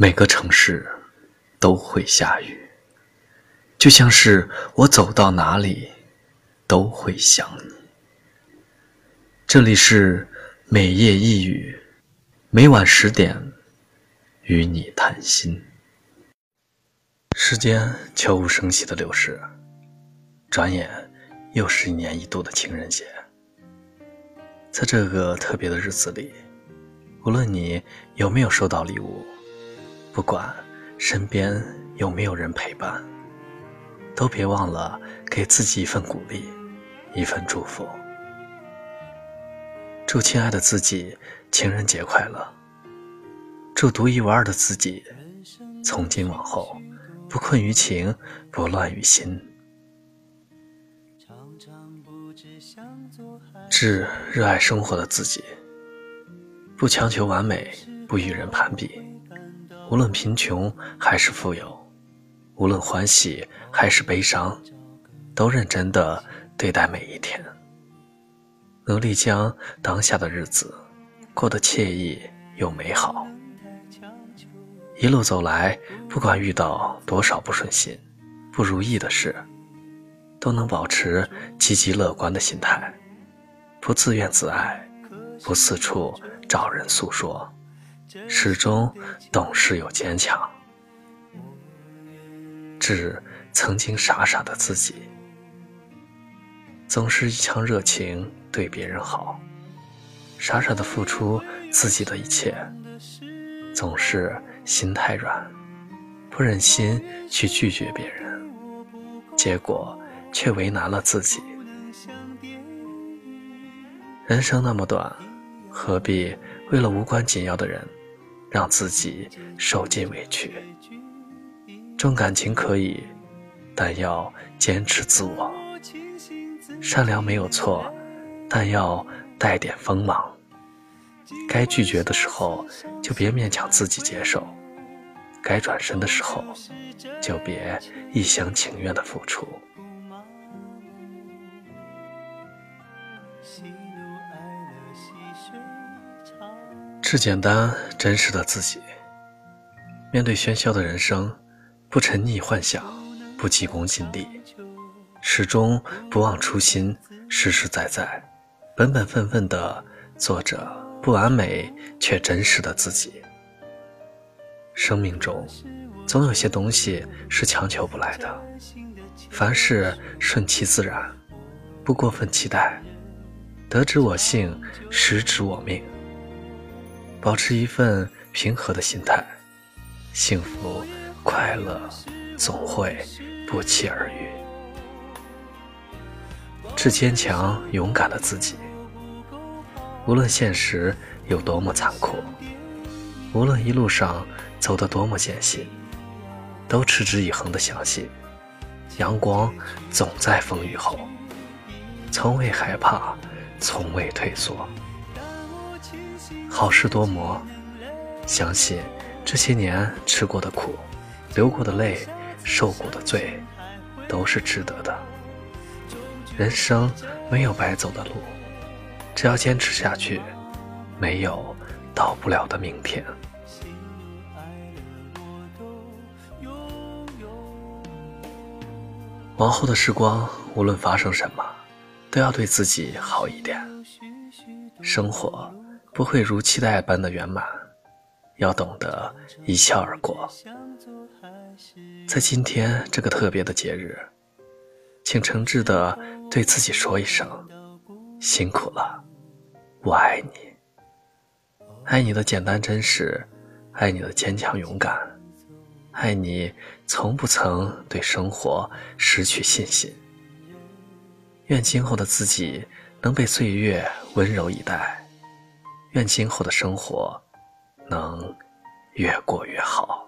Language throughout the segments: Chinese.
每个城市都会下雨，就像是我走到哪里都会想你。这里是每夜一语，每晚十点与你谈心。时间悄无声息的流逝，转眼又是一年一度的情人节。在这个特别的日子里，无论你有没有收到礼物。不管身边有没有人陪伴，都别忘了给自己一份鼓励，一份祝福。祝亲爱的自己情人节快乐！祝独一无二的自己，从今往后不困于情，不乱于心。致热爱生活的自己，不强求完美，不与人攀比。无论贫穷还是富有，无论欢喜还是悲伤，都认真的对待每一天，努力将当下的日子过得惬意又美好。一路走来，不管遇到多少不顺心、不如意的事，都能保持积极乐观的心态，不自怨自艾，不四处找人诉说。始终懂事又坚强，致曾经傻傻的自己，总是一腔热情对别人好，傻傻的付出自己的一切，总是心太软，不忍心去拒绝别人，结果却为难了自己。人生那么短，何必为了无关紧要的人？让自己受尽委屈，重感情可以，但要坚持自我。善良没有错，但要带点锋芒。该拒绝的时候，就别勉强自己接受；该转身的时候，就别一厢情愿的付出。是简单真实的自己。面对喧嚣的人生，不沉溺幻想，不急功近利，始终不忘初心，实实在在、本本分分的做着不完美却真实的自己。生命中，总有些东西是强求不来的，凡事顺其自然，不过分期待，得之我幸，失之我命。保持一份平和的心态，幸福快乐总会不期而遇。致坚强勇敢的自己，无论现实有多么残酷，无论一路上走得多么艰辛，都持之以恒的相信，阳光总在风雨后，从未害怕，从未退缩。好事多磨，相信这些年吃过的苦、流过的泪、受过的罪，都是值得的。人生没有白走的路，只要坚持下去，没有到不了的明天。往后的时光，无论发生什么，都要对自己好一点。生活。不会如期待般的圆满，要懂得一笑而过。在今天这个特别的节日，请诚挚的对自己说一声：辛苦了，我爱你，爱你的简单真实，爱你的坚强勇敢，爱你从不曾对生活失去信心。愿今后的自己能被岁月温柔以待。愿今后的生活能越过越好。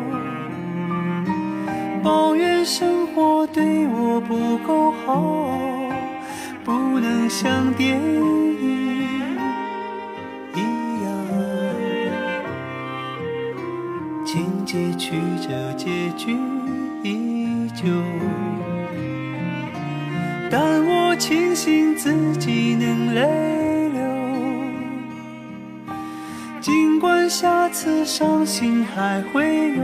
生活对我不够好，不能像电影一样，情节曲折，结局依旧。但我庆幸自己能泪流。尽管下次伤心还会有，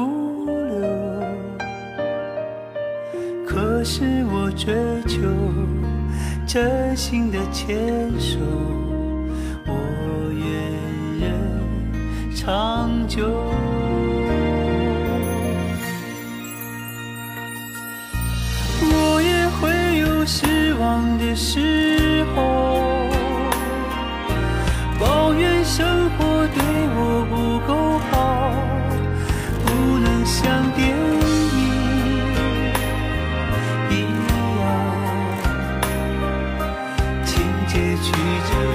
可是我追求真心的牵手，我愿人长久。我也会有失望的时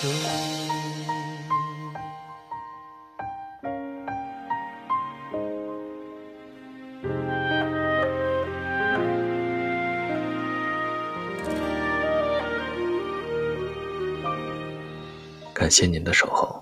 感谢您的守候。